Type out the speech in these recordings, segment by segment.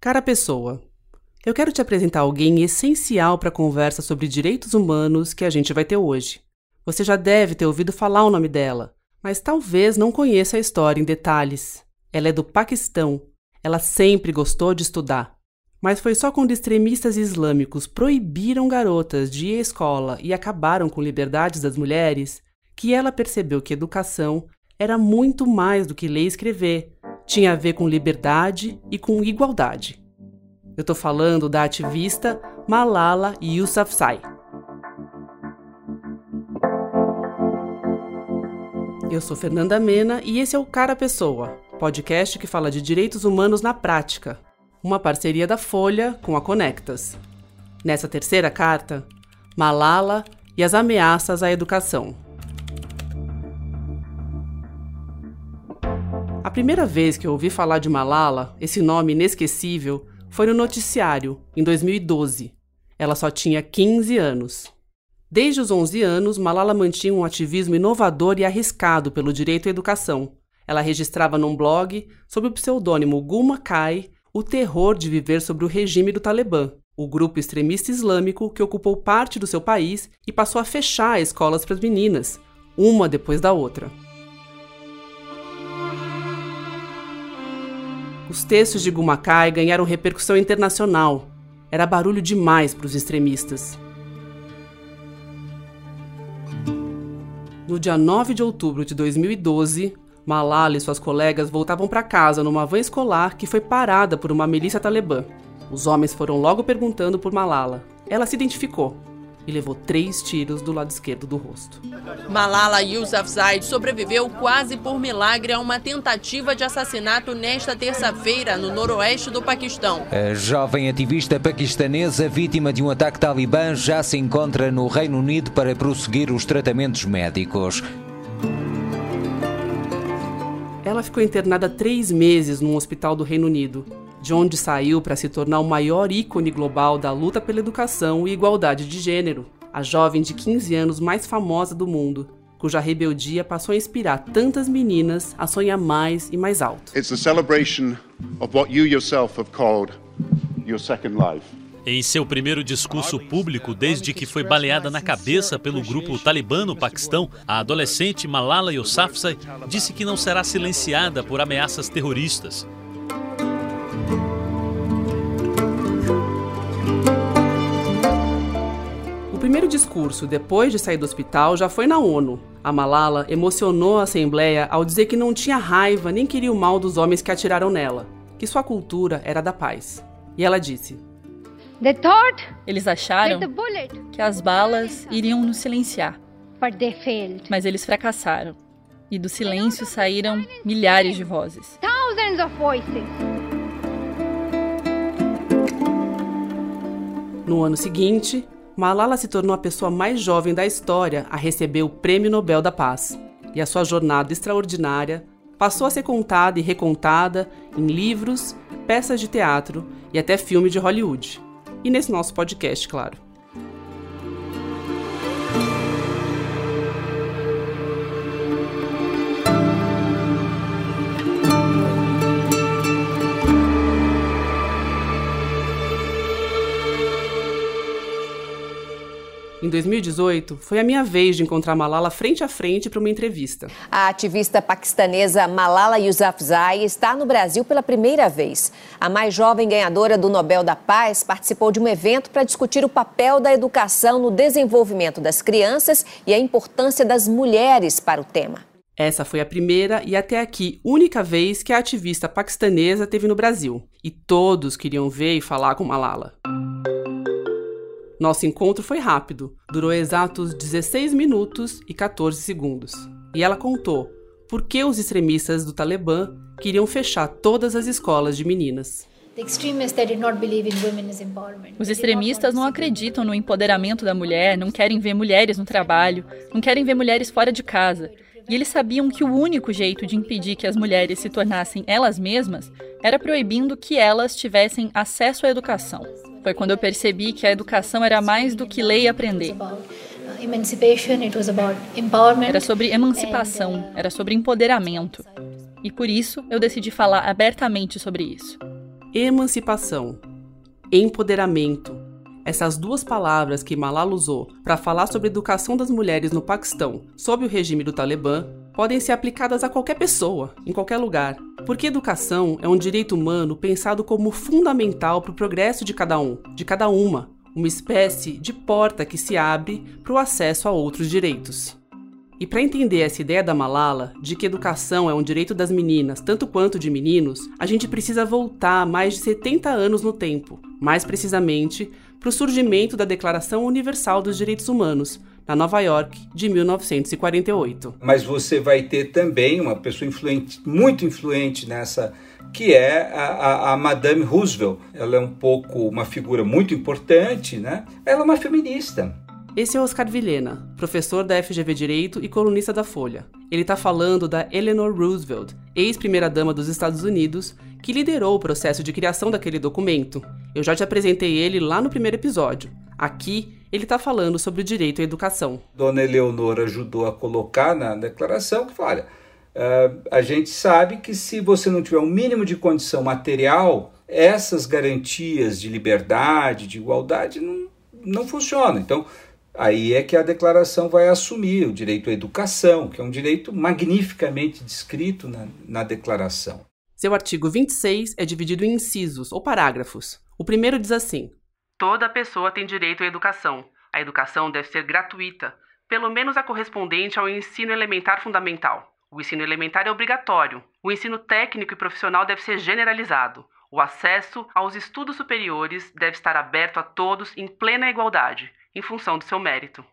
Cara pessoa, eu quero te apresentar alguém essencial para a conversa sobre direitos humanos que a gente vai ter hoje. Você já deve ter ouvido falar o nome dela, mas talvez não conheça a história em detalhes. Ela é do Paquistão. Ela sempre gostou de estudar. Mas foi só quando extremistas islâmicos proibiram garotas de ir à escola e acabaram com liberdades das mulheres que ela percebeu que educação era muito mais do que ler e escrever. Tinha a ver com liberdade e com igualdade. Eu tô falando da ativista Malala Yousafzai. Eu sou Fernanda Mena e esse é o Cara Pessoa, podcast que fala de direitos humanos na prática, uma parceria da Folha com a Conectas. Nessa terceira carta, Malala e as ameaças à educação. A primeira vez que eu ouvi falar de Malala, esse nome inesquecível, foi no noticiário, em 2012. Ela só tinha 15 anos. Desde os 11 anos, Malala mantinha um ativismo inovador e arriscado pelo direito à educação. Ela registrava num blog, sob o pseudônimo Gulma Kai, o terror de viver sobre o regime do Talibã, o grupo extremista islâmico que ocupou parte do seu país e passou a fechar escolas para as meninas, uma depois da outra. Os textos de Gumakai ganharam repercussão internacional. Era barulho demais para os extremistas. No dia 9 de outubro de 2012, Malala e suas colegas voltavam para casa numa van escolar que foi parada por uma milícia talibã. Os homens foram logo perguntando por Malala. Ela se identificou e levou três tiros do lado esquerdo do rosto. Malala Yousafzai sobreviveu quase por milagre a uma tentativa de assassinato nesta terça-feira no noroeste do Paquistão. A jovem ativista paquistanesa vítima de um ataque talibã já se encontra no Reino Unido para prosseguir os tratamentos médicos. Ela ficou internada três meses num hospital do Reino Unido de onde saiu para se tornar o maior ícone global da luta pela educação e igualdade de gênero, a jovem de 15 anos mais famosa do mundo, cuja rebeldia passou a inspirar tantas meninas a sonhar mais e mais alto. It's a celebration of what you yourself have called your second life. Em seu primeiro discurso público desde que foi baleada na cabeça pelo grupo talibã no Paquistão, a adolescente Malala Yousafzai disse que não será silenciada por ameaças terroristas. Primeiro discurso, depois de sair do hospital, já foi na ONU. A Malala emocionou a Assembleia ao dizer que não tinha raiva nem queria o mal dos homens que atiraram nela, que sua cultura era da paz. E ela disse: Eles acharam que as balas iriam nos silenciar, mas eles fracassaram. E do silêncio saíram milhares de vozes. No ano seguinte, Malala se tornou a pessoa mais jovem da história a receber o Prêmio Nobel da Paz. E a sua jornada extraordinária passou a ser contada e recontada em livros, peças de teatro e até filme de Hollywood. E nesse nosso podcast, claro. Em 2018, foi a minha vez de encontrar Malala frente a frente para uma entrevista. A ativista paquistanesa Malala Yousafzai está no Brasil pela primeira vez. A mais jovem ganhadora do Nobel da Paz participou de um evento para discutir o papel da educação no desenvolvimento das crianças e a importância das mulheres para o tema. Essa foi a primeira e até aqui única vez que a ativista paquistanesa teve no Brasil. E todos queriam ver e falar com Malala. Nosso encontro foi rápido, durou exatos 16 minutos e 14 segundos. E ela contou por que os extremistas do Talibã queriam fechar todas as escolas de meninas. Os extremistas não acreditam no empoderamento da mulher, não querem ver mulheres no trabalho, não querem ver mulheres fora de casa. E eles sabiam que o único jeito de impedir que as mulheres se tornassem elas mesmas era proibindo que elas tivessem acesso à educação. Foi quando eu percebi que a educação era mais do que ler e aprender. Era sobre emancipação, era sobre empoderamento. E por isso eu decidi falar abertamente sobre isso. emancipação, empoderamento. Essas duas palavras que Malala usou para falar sobre a educação das mulheres no Paquistão sob o regime do Talibã podem ser aplicadas a qualquer pessoa, em qualquer lugar. Porque educação é um direito humano pensado como fundamental para o progresso de cada um, de cada uma, uma espécie de porta que se abre para o acesso a outros direitos. E para entender essa ideia da Malala, de que educação é um direito das meninas tanto quanto de meninos, a gente precisa voltar mais de 70 anos no tempo, mais precisamente para o surgimento da Declaração Universal dos Direitos Humanos, na Nova York, de 1948. Mas você vai ter também uma pessoa influente, muito influente nessa, que é a, a, a, Madame Roosevelt. Ela é um pouco uma figura muito importante, né? Ela é uma feminista. Esse é Oscar Vilhena, professor da FGV Direito e colunista da Folha. Ele está falando da Eleanor Roosevelt, ex-primeira-dama dos Estados Unidos, que liderou o processo de criação daquele documento. Eu já te apresentei ele lá no primeiro episódio. Aqui, ele está falando sobre o direito à educação. Dona Eleonora ajudou a colocar na declaração que olha, uh, a gente sabe que se você não tiver um mínimo de condição material, essas garantias de liberdade, de igualdade, não, não funcionam. Então, Aí é que a declaração vai assumir o direito à educação, que é um direito magnificamente descrito na, na declaração. Seu artigo 26 é dividido em incisos ou parágrafos. O primeiro diz assim: Toda pessoa tem direito à educação. A educação deve ser gratuita, pelo menos a correspondente ao ensino elementar fundamental. O ensino elementar é obrigatório. O ensino técnico e profissional deve ser generalizado. O acesso aos estudos superiores deve estar aberto a todos em plena igualdade em função do seu mérito.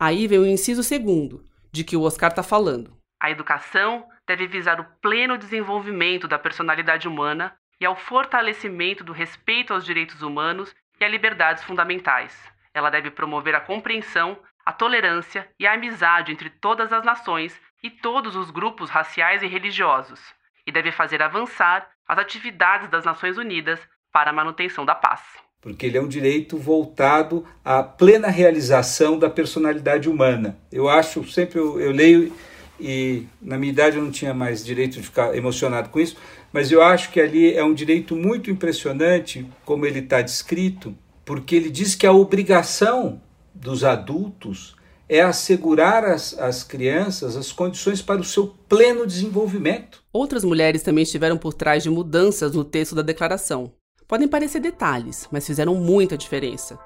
Aí vem o inciso segundo, de que o Oscar está falando. A educação deve visar o pleno desenvolvimento da personalidade humana e ao fortalecimento do respeito aos direitos humanos e a liberdades fundamentais. Ela deve promover a compreensão, a tolerância e a amizade entre todas as nações e todos os grupos raciais e religiosos, e deve fazer avançar as atividades das Nações Unidas para a manutenção da paz porque ele é um direito voltado à plena realização da personalidade humana. Eu acho, sempre eu, eu, leio e na minha idade eu não tinha mais direito de ficar emocionado com isso, mas eu acho que ali é um direito muito impressionante, como ele está descrito, porque ele diz que a obrigação dos adultos é assegurar às, às crianças as condições para o seu pleno desenvolvimento. Outras mulheres também estiveram por trás de mudanças no texto da declaração. Podem parecer detalhes, mas fizeram muita diferença.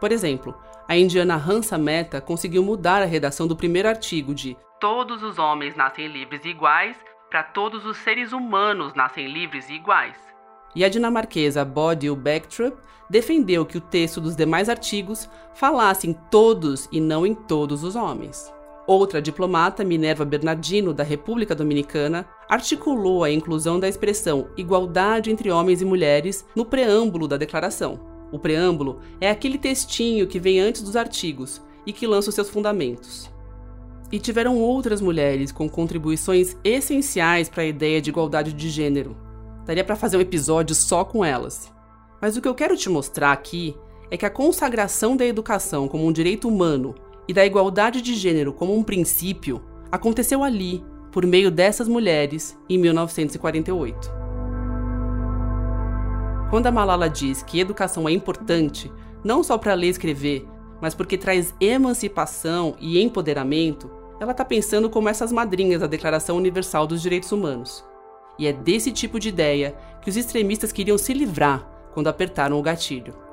Por exemplo, a indiana Hansa Mehta conseguiu mudar a redação do primeiro artigo de Todos os homens nascem livres e iguais para todos os seres humanos nascem livres e iguais. E a dinamarquesa Bodil Bäcktrup defendeu que o texto dos demais artigos falasse em todos e não em todos os homens. Outra diplomata, Minerva Bernardino, da República Dominicana, articulou a inclusão da expressão igualdade entre homens e mulheres no preâmbulo da declaração. O preâmbulo é aquele textinho que vem antes dos artigos e que lança os seus fundamentos. E tiveram outras mulheres com contribuições essenciais para a ideia de igualdade de gênero. Daria para fazer um episódio só com elas. Mas o que eu quero te mostrar aqui é que a consagração da educação como um direito humano e da igualdade de gênero como um princípio aconteceu ali, por meio dessas mulheres, em 1948. Quando a Malala diz que educação é importante, não só para ler e escrever, mas porque traz emancipação e empoderamento, ela está pensando como essas madrinhas da Declaração Universal dos Direitos Humanos. E é desse tipo de ideia que os extremistas queriam se livrar quando apertaram o gatilho.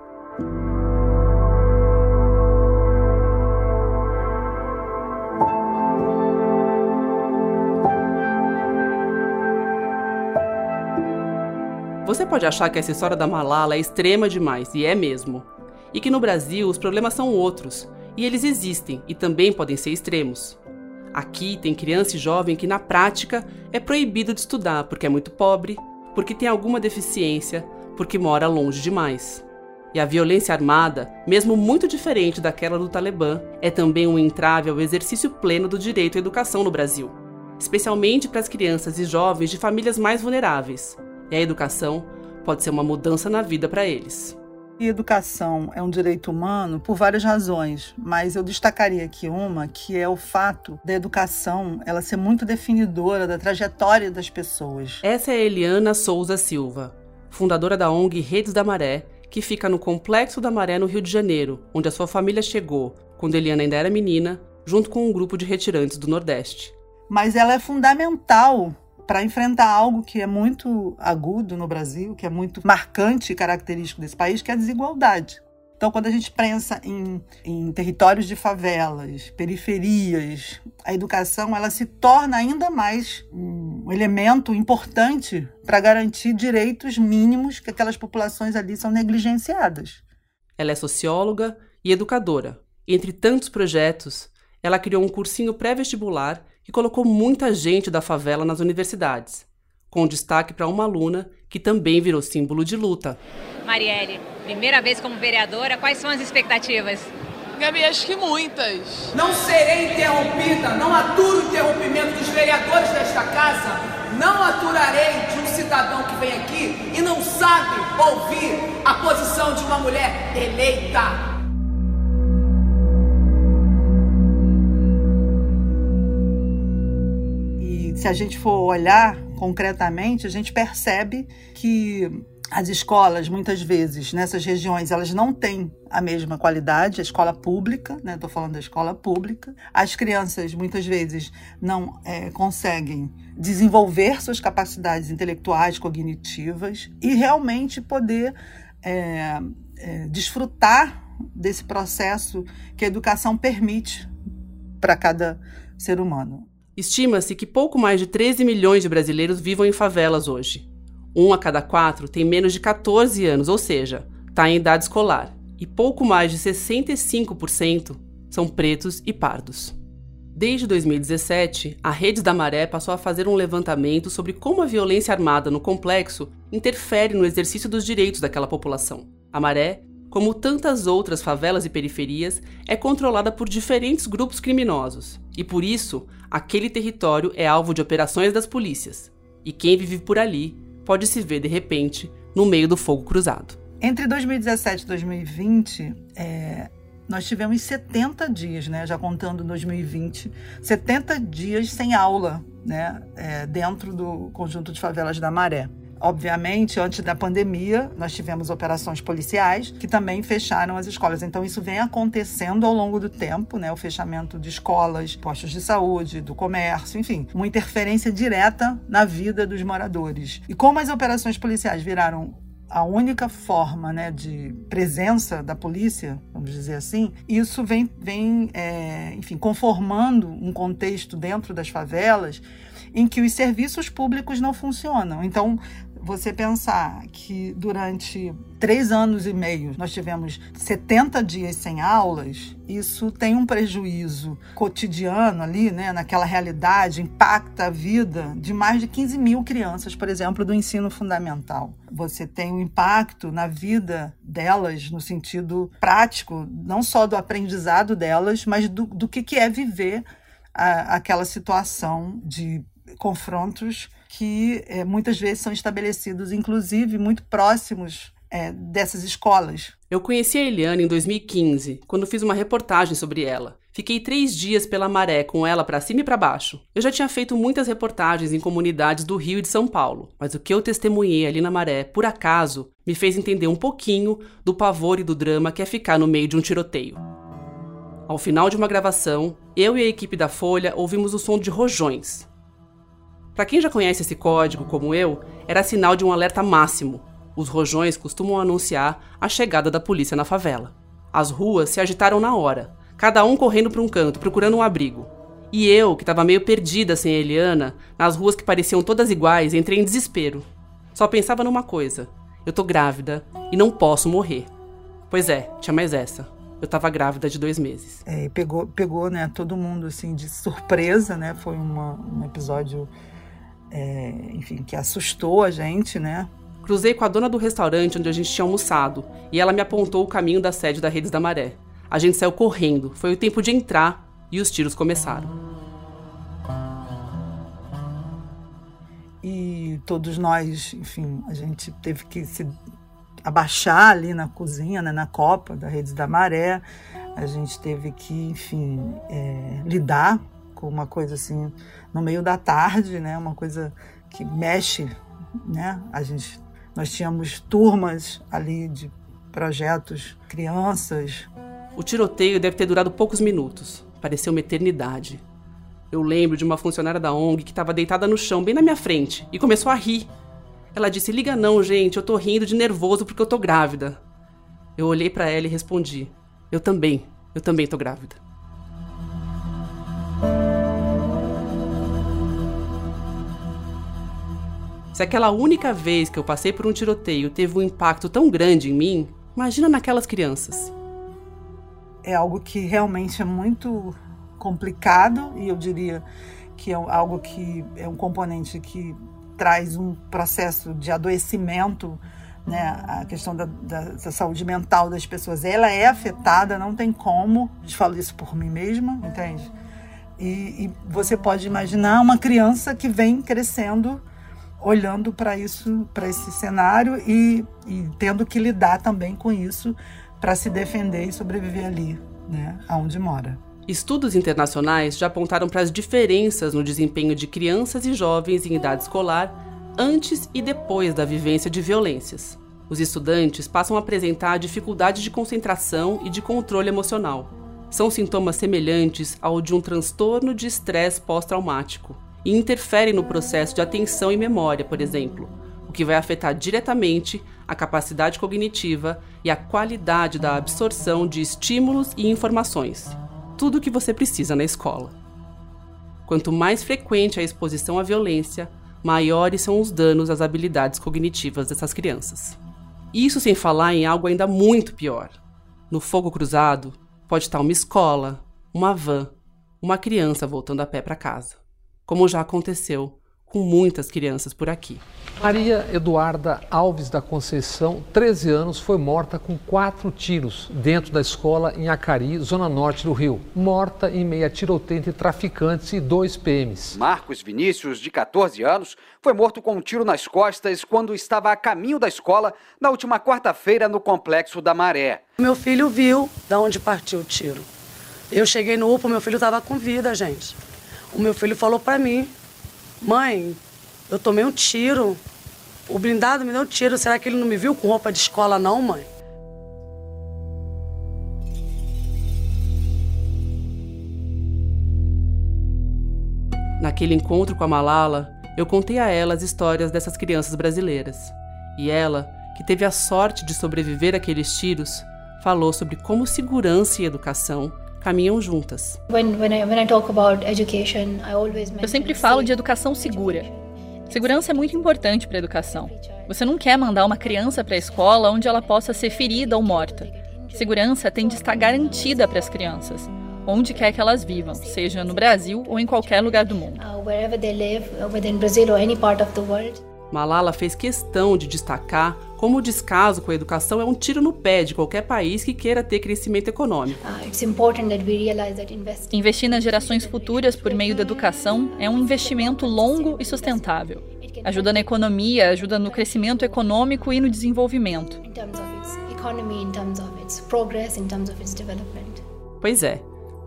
Você pode achar que essa história da Malala é extrema demais, e é mesmo. E que no Brasil os problemas são outros, e eles existem e também podem ser extremos. Aqui tem criança e jovem que na prática é proibido de estudar porque é muito pobre, porque tem alguma deficiência, porque mora longe demais. E a violência armada, mesmo muito diferente daquela do Talibã, é também um entrave ao exercício pleno do direito à educação no Brasil, especialmente para as crianças e jovens de famílias mais vulneráveis, e a educação pode ser uma mudança na vida para eles. E educação é um direito humano por várias razões, mas eu destacaria aqui uma que é o fato da educação ela ser muito definidora da trajetória das pessoas. Essa é a Eliana Souza Silva, fundadora da ONG Redes da Maré, que fica no Complexo da Maré, no Rio de Janeiro, onde a sua família chegou, quando Eliana ainda era menina, junto com um grupo de retirantes do Nordeste. Mas ela é fundamental para enfrentar algo que é muito agudo no Brasil, que é muito marcante e característico desse país, que é a desigualdade. Então, quando a gente pensa em, em, territórios de favelas, periferias, a educação ela se torna ainda mais um elemento importante para garantir direitos mínimos que aquelas populações ali são negligenciadas. Ela é socióloga e educadora. Entre tantos projetos, ela criou um cursinho pré-vestibular que colocou muita gente da favela nas universidades, com destaque para uma aluna que também virou símbolo de luta. Marielle, primeira vez como vereadora, quais são as expectativas? Gabi, acho que muitas. Não serei interrompida, não aturo o interrompimento dos vereadores desta casa, não aturarei de um cidadão que vem aqui e não sabe ouvir a posição de uma mulher eleita. Se a gente for olhar concretamente, a gente percebe que as escolas, muitas vezes, nessas regiões, elas não têm a mesma qualidade, a escola pública, né? Estou falando da escola pública. As crianças, muitas vezes, não é, conseguem desenvolver suas capacidades intelectuais, cognitivas e realmente poder é, é, desfrutar desse processo que a educação permite para cada ser humano. Estima-se que pouco mais de 13 milhões de brasileiros vivam em favelas hoje. Um a cada quatro tem menos de 14 anos, ou seja, está em idade escolar, e pouco mais de 65% são pretos e pardos. Desde 2017, a Rede da Maré passou a fazer um levantamento sobre como a violência armada no complexo interfere no exercício dos direitos daquela população. A Maré como tantas outras favelas e periferias, é controlada por diferentes grupos criminosos, e por isso, aquele território é alvo de operações das polícias. E quem vive por ali pode se ver, de repente, no meio do fogo cruzado. Entre 2017 e 2020, é, nós tivemos 70 dias, né, já contando 2020, 70 dias sem aula né, é, dentro do conjunto de favelas da Maré. Obviamente, antes da pandemia, nós tivemos operações policiais que também fecharam as escolas. Então, isso vem acontecendo ao longo do tempo, né? O fechamento de escolas, postos de saúde, do comércio, enfim, uma interferência direta na vida dos moradores. E como as operações policiais viraram a única forma né, de presença da polícia, vamos dizer assim, isso vem, vem é, enfim, conformando um contexto dentro das favelas em que os serviços públicos não funcionam. Então, você pensar que durante três anos e meio nós tivemos 70 dias sem aulas, isso tem um prejuízo cotidiano ali, né, naquela realidade, impacta a vida de mais de 15 mil crianças, por exemplo, do ensino fundamental. Você tem um impacto na vida delas no sentido prático, não só do aprendizado delas, mas do, do que, que é viver a, aquela situação de confrontos que é, muitas vezes são estabelecidos, inclusive, muito próximos é, dessas escolas. Eu conheci a Eliane em 2015, quando fiz uma reportagem sobre ela. Fiquei três dias pela maré com ela para cima e para baixo. Eu já tinha feito muitas reportagens em comunidades do Rio e de São Paulo, mas o que eu testemunhei ali na maré, por acaso, me fez entender um pouquinho do pavor e do drama que é ficar no meio de um tiroteio. Ao final de uma gravação, eu e a equipe da Folha ouvimos o som de rojões, para quem já conhece esse código, como eu, era sinal de um alerta máximo. Os rojões costumam anunciar a chegada da polícia na favela. As ruas se agitaram na hora, cada um correndo para um canto, procurando um abrigo. E eu, que estava meio perdida sem Eliana, nas ruas que pareciam todas iguais, entrei em desespero. Só pensava numa coisa: eu tô grávida e não posso morrer. Pois é, tinha mais essa. Eu estava grávida de dois meses. É, pegou, pegou, né, todo mundo assim de surpresa, né? Foi uma, um episódio é, enfim, que assustou a gente, né? Cruzei com a dona do restaurante onde a gente tinha almoçado e ela me apontou o caminho da sede da Redes da Maré. A gente saiu correndo, foi o tempo de entrar e os tiros começaram. E todos nós, enfim, a gente teve que se abaixar ali na cozinha, né, na copa da Redes da Maré. A gente teve que, enfim, é, lidar com uma coisa assim no meio da tarde, né? Uma coisa que mexe, né? A gente Nós tínhamos turmas ali de projetos, crianças. O tiroteio deve ter durado poucos minutos. Pareceu uma eternidade. Eu lembro de uma funcionária da ONG que estava deitada no chão, bem na minha frente, e começou a rir. Ela disse: Liga não, gente, eu tô rindo de nervoso porque eu tô grávida. Eu olhei para ela e respondi: Eu também, eu também tô grávida. Se aquela única vez que eu passei por um tiroteio teve um impacto tão grande em mim, imagina naquelas crianças. É algo que realmente é muito complicado e eu diria que é algo que é um componente que traz um processo de adoecimento, né? A questão da, da, da, saúde mental das pessoas, ela é afetada, não tem como. Eu falo isso por mim mesma, entende? E, e você pode imaginar uma criança que vem crescendo olhando para isso, para esse cenário e, e, tendo que lidar também com isso para se defender e sobreviver ali, né, aonde mora. Estudos internacionais já apontaram para as diferenças no desempenho de crianças e jovens em idade escolar antes e depois da vivência de violências. Os estudantes passam a apresentar dificuldade de concentração e de controle emocional. São sintomas semelhantes ao de um transtorno de estresse pós-traumático e interferem no processo de atenção e memória, por exemplo, o que vai afetar diretamente a capacidade cognitiva e a qualidade da absorção de estímulos e informações. Tudo o que você precisa na escola. Quanto mais frequente a exposição à violência, maiores são os danos às habilidades cognitivas dessas crianças. Isso sem falar em algo ainda muito pior. No fogo cruzado, pode estar uma escola, uma van, uma criança voltando a pé para casa como já aconteceu com muitas crianças por aqui. Maria Eduarda Alves da Conceição, 13 anos, foi morta com quatro tiros dentro da escola em Acari, zona norte do Rio. Morta em meio a tiroteio entre traficantes e dois PMs. Marcos Vinícius, de 14 anos, foi morto com um tiro nas costas quando estava a caminho da escola na última quarta-feira no Complexo da Maré. Meu filho viu de onde partiu o tiro. Eu cheguei no UPA, meu filho estava com vida, gente o meu filho falou para mim: Mãe, eu tomei um tiro. O blindado me deu um tiro. Será que ele não me viu com roupa de escola, não, mãe? Naquele encontro com a Malala, eu contei a ela as histórias dessas crianças brasileiras. E ela, que teve a sorte de sobreviver àqueles tiros, falou sobre como segurança e educação caminham juntas. Eu sempre falo de educação segura. Segurança é muito importante para a educação. Você não quer mandar uma criança para a escola onde ela possa ser ferida ou morta. Segurança tem de estar garantida para as crianças, onde quer que elas vivam, seja no Brasil ou em qualquer lugar do mundo. Uh, Malala fez questão de destacar como o descaso com a educação é um tiro no pé de qualquer país que queira ter crescimento econômico. Ah, Investir nas gerações futuras por meio da educação é um investimento longo e sustentável. Ajuda na economia, ajuda no crescimento econômico e no desenvolvimento. Pois é.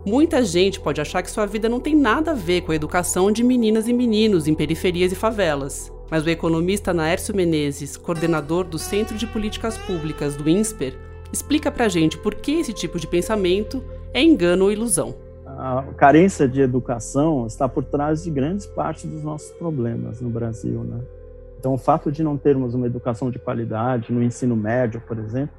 Muita gente pode achar que sua vida não tem nada a ver com a educação de meninas e meninos em periferias e favelas. Mas o economista Naércio Menezes, coordenador do Centro de Políticas Públicas do INSPER, explica pra gente por que esse tipo de pensamento é engano ou ilusão. A carência de educação está por trás de grandes partes dos nossos problemas no Brasil, né? Então, o fato de não termos uma educação de qualidade no ensino médio, por exemplo,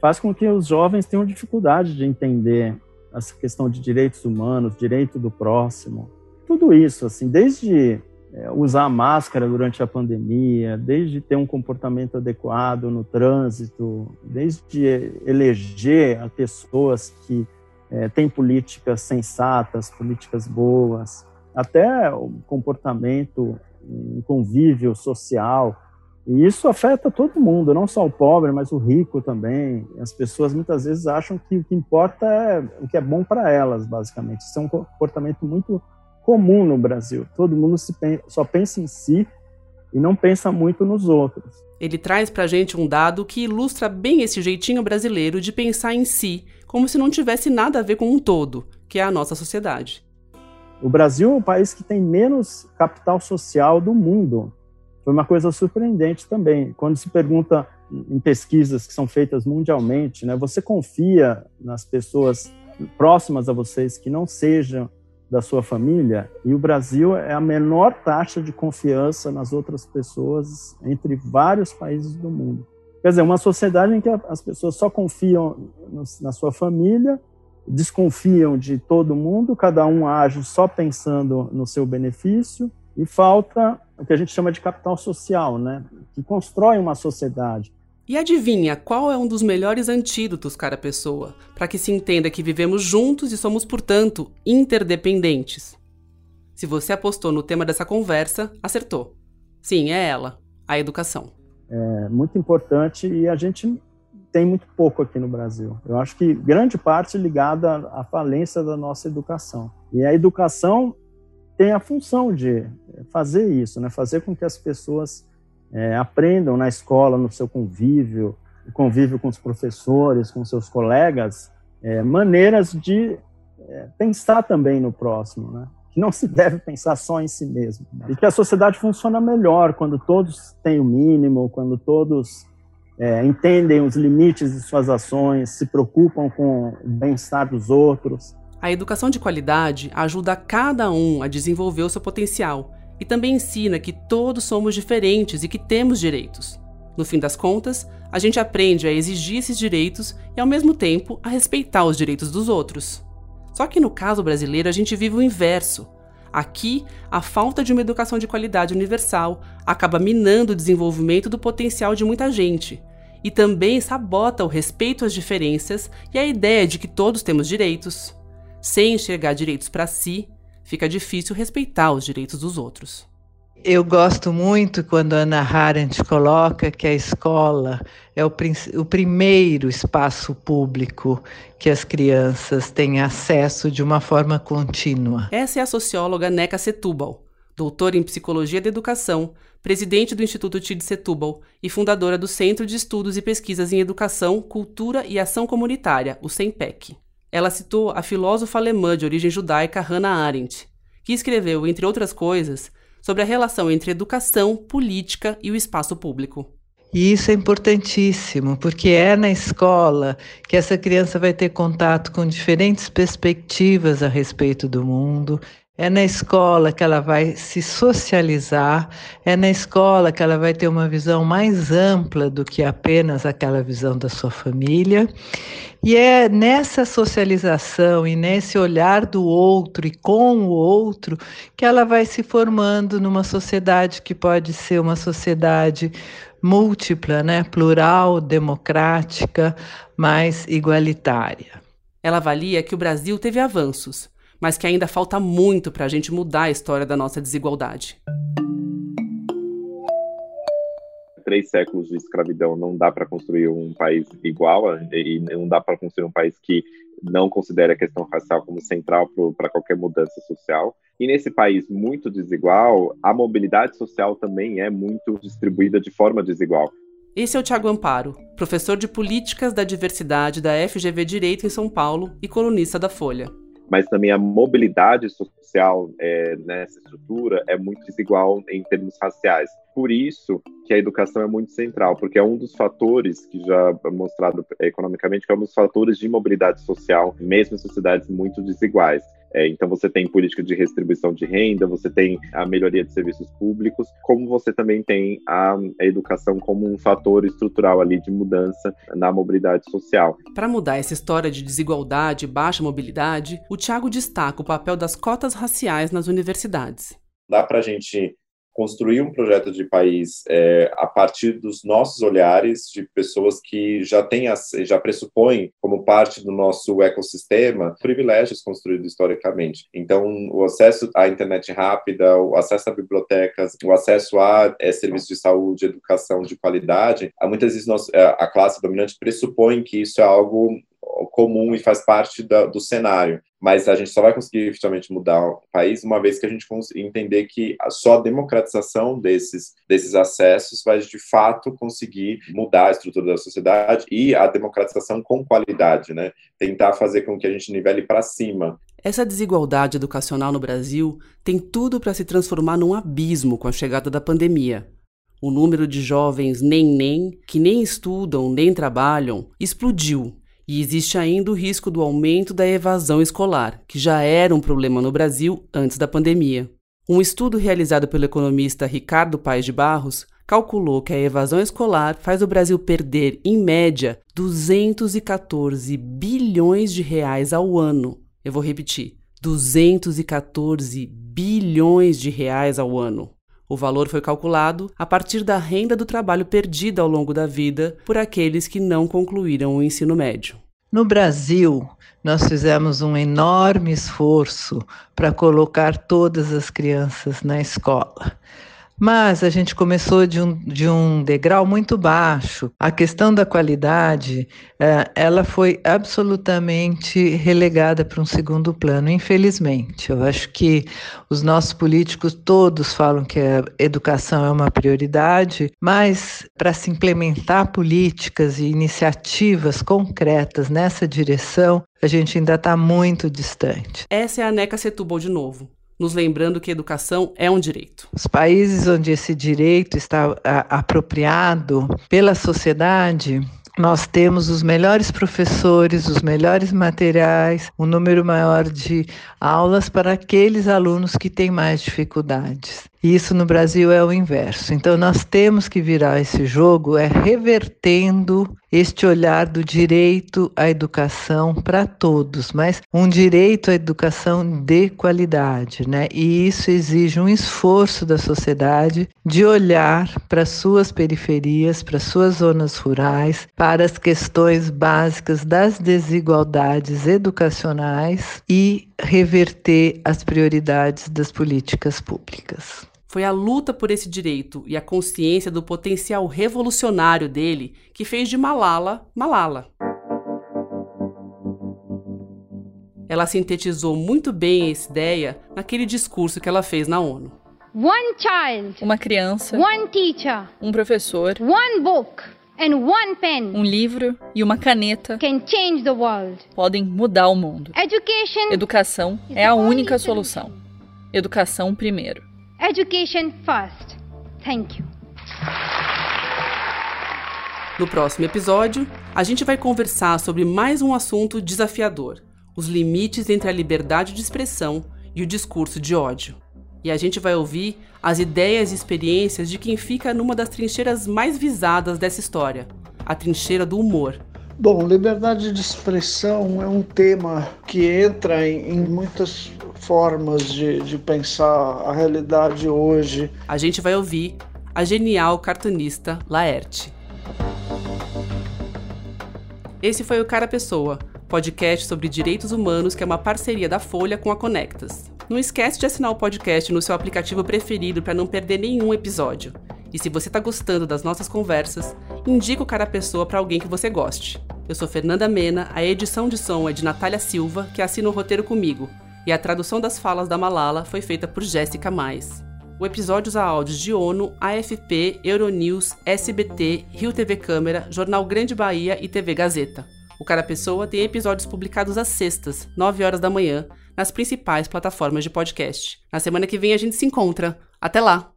faz com que os jovens tenham dificuldade de entender essa questão de direitos humanos, direito do próximo, tudo isso, assim, desde é, usar máscara durante a pandemia, desde ter um comportamento adequado no trânsito, desde eleger pessoas que é, têm políticas sensatas, políticas boas, até o comportamento um convívio social. E isso afeta todo mundo, não só o pobre, mas o rico também. As pessoas muitas vezes acham que o que importa é o que é bom para elas, basicamente. Isso é um comportamento muito comum no Brasil. Todo mundo só pensa em si e não pensa muito nos outros. Ele traz para a gente um dado que ilustra bem esse jeitinho brasileiro de pensar em si, como se não tivesse nada a ver com um todo, que é a nossa sociedade. O Brasil é o país que tem menos capital social do mundo. foi uma coisa surpreendente também. Quando se pergunta em pesquisas que são feitas mundialmente, né, você confia nas pessoas próximas a vocês que não sejam da sua família? E o Brasil é a menor taxa de confiança nas outras pessoas entre vários países do mundo. Quer dizer, uma sociedade em que as pessoas só confiam na sua família, desconfiam de todo mundo, cada um age só pensando no seu benefício, e falta o que a gente chama de capital social, né? que constrói uma sociedade. E adivinha qual é um dos melhores antídotos, cara pessoa, para que se entenda que vivemos juntos e somos, portanto, interdependentes? Se você apostou no tema dessa conversa, acertou. Sim, é ela, a educação é muito importante e a gente tem muito pouco aqui no Brasil. Eu acho que grande parte ligada à falência da nossa educação. E a educação tem a função de fazer isso, né? fazer com que as pessoas é, aprendam na escola, no seu convívio, convívio com os professores, com seus colegas, é, maneiras de é, pensar também no próximo, né? que não se deve pensar só em si mesmo. E que a sociedade funciona melhor quando todos têm o mínimo, quando todos é, entendem os limites de suas ações, se preocupam com o bem-estar dos outros. A educação de qualidade ajuda cada um a desenvolver o seu potencial e também ensina que todos somos diferentes e que temos direitos. No fim das contas, a gente aprende a exigir esses direitos e, ao mesmo tempo, a respeitar os direitos dos outros. Só que no caso brasileiro a gente vive o inverso. Aqui, a falta de uma educação de qualidade universal acaba minando o desenvolvimento do potencial de muita gente e também sabota o respeito às diferenças e a ideia de que todos temos direitos. Sem enxergar direitos para si, fica difícil respeitar os direitos dos outros. Eu gosto muito quando a Ana Arendt coloca que a escola é o, o, primeiro espaço público que as crianças têm acesso de uma forma contínua. Essa é a socióloga Neca Setúbal, doutora em Psicologia da Educação, presidente do Instituto TID Setúbal e fundadora do Centro de Estudos e Pesquisas em Educação, Cultura e Ação Comunitária, o CEMPEC. Ela citou a filósofa alemã de origem judaica Hannah Arendt, que escreveu, entre outras coisas, sobre a relação entre educação, política e o espaço público. E isso é importantíssimo, porque é na escola que essa criança vai ter contato com diferentes perspectivas a respeito do mundo, é na escola que ela vai se socializar, é na escola que ela vai ter uma visão mais ampla do que apenas aquela visão da sua família. E é nessa socialização e nesse olhar do outro e com o outro que ela vai se formando numa sociedade que pode ser uma sociedade múltipla, né, plural, democrática, mais igualitária. Ela avalia que o Brasil teve avanços, mas que ainda falta muito para a gente mudar a história da nossa desigualdade. Três séculos de escravidão não dá para construir um país igual e não dá para construir um país que não considere a questão racial como central para qualquer mudança social. E nesse país muito desigual, a mobilidade social também é muito distribuída de forma desigual. Esse é o Tiago Amparo, professor de Políticas da Diversidade da FGV Direito em São Paulo e colunista da Folha mas também a mobilidade social é, nessa estrutura é muito desigual em termos raciais. Por isso que a educação é muito central, porque é um dos fatores que já é mostrado economicamente que é um dos fatores de mobilidade social, mesmo em sociedades muito desiguais. É, então você tem política de redistribuição de renda, você tem a melhoria de serviços públicos, como você também tem a, a educação como um fator estrutural ali de mudança na mobilidade social. Para mudar essa história de desigualdade e baixa mobilidade, o Tiago destaca o papel das cotas raciais nas universidades. Dá para a gente construir um projeto de país é, a partir dos nossos olhares de pessoas que já têm já pressupõem como parte do nosso ecossistema privilégios construídos historicamente. Então, o acesso à internet rápida, o acesso a bibliotecas, o acesso a é, serviços de saúde, educação de qualidade, muitas vezes nós, é, a classe dominante pressupõe que isso é algo comum e faz parte da, do cenário. Mas a gente só vai conseguir efetivamente mudar o país uma vez que a gente entender que só a democratização desses, desses acessos vai de fato conseguir mudar a estrutura da sociedade e a democratização com qualidade, né? Tentar fazer com que a gente nivele para cima. Essa desigualdade educacional no Brasil tem tudo para se transformar num abismo com a chegada da pandemia. O número de jovens nem-nem, que nem estudam nem trabalham, explodiu. E existe ainda o risco do aumento da evasão escolar, que já era um problema no Brasil antes da pandemia. Um estudo realizado pelo economista Ricardo Paes de Barros calculou que a evasão escolar faz o Brasil perder, em média, 214 bilhões de reais ao ano. Eu vou repetir: 214 bilhões de reais ao ano. O valor foi calculado a partir da renda do trabalho perdida ao longo da vida por aqueles que não concluíram o ensino médio. No Brasil, nós fizemos um enorme esforço para colocar todas as crianças na escola. Mas a gente começou de um, de um degrau muito baixo. A questão da qualidade, eh, ela foi absolutamente relegada para um segundo plano, infelizmente. Eu acho que os nossos políticos todos falam que a educação é uma prioridade, mas para se implementar políticas e iniciativas concretas nessa direção, a gente ainda está muito distante. Essa é a NECA Setúbal de novo nos lembrando que educação é um direito. Os países onde esse direito está a, apropriado pela sociedade nós temos os melhores professores, os melhores materiais, um número maior de aulas para aqueles alunos que têm mais dificuldades. E isso no Brasil é o inverso. Então nós temos que virar esse jogo é revertendo este olhar do direito à educação para todos, mas um direito à educação de qualidade, né? E isso exige um esforço da sociedade de olhar para suas periferias, para suas zonas rurais, para as questões básicas das desigualdades educacionais e reverter as prioridades das políticas públicas. Foi a luta por esse direito e a consciência do potencial revolucionário dele que fez de Malala Malala. Ela sintetizou muito bem essa ideia naquele discurso que ela fez na ONU. One child, uma criança, one teacher, um professor, one book and one pen, um livro e uma caneta can change the world. podem mudar o mundo. Education Educação é a única solução. Educação primeiro. Education first. Thank you. No próximo episódio, a gente vai conversar sobre mais um assunto desafiador: os limites entre a liberdade de expressão e o discurso de ódio. E a gente vai ouvir as ideias e experiências de quem fica numa das trincheiras mais visadas dessa história a trincheira do humor. Bom, liberdade de expressão é um tema que entra em, em muitas formas de, de pensar a realidade hoje. A gente vai ouvir a genial cartunista Laerte. Esse foi o Cara Pessoa, podcast sobre direitos humanos que é uma parceria da Folha com a Conectas. Não esquece de assinar o podcast no seu aplicativo preferido para não perder nenhum episódio. E se você está gostando das nossas conversas, indica o Cara Pessoa para alguém que você goste. Eu sou Fernanda Mena, a edição de som é de Natália Silva, que assina o roteiro comigo e a tradução das falas da Malala foi feita por Jéssica Mais. O episódio usa áudios de ONU, AFP, Euronews, SBT, Rio TV Câmara, Jornal Grande Bahia e TV Gazeta. O Cara Pessoa tem episódios publicados às sextas, 9 horas da manhã, nas principais plataformas de podcast. Na semana que vem a gente se encontra. Até lá!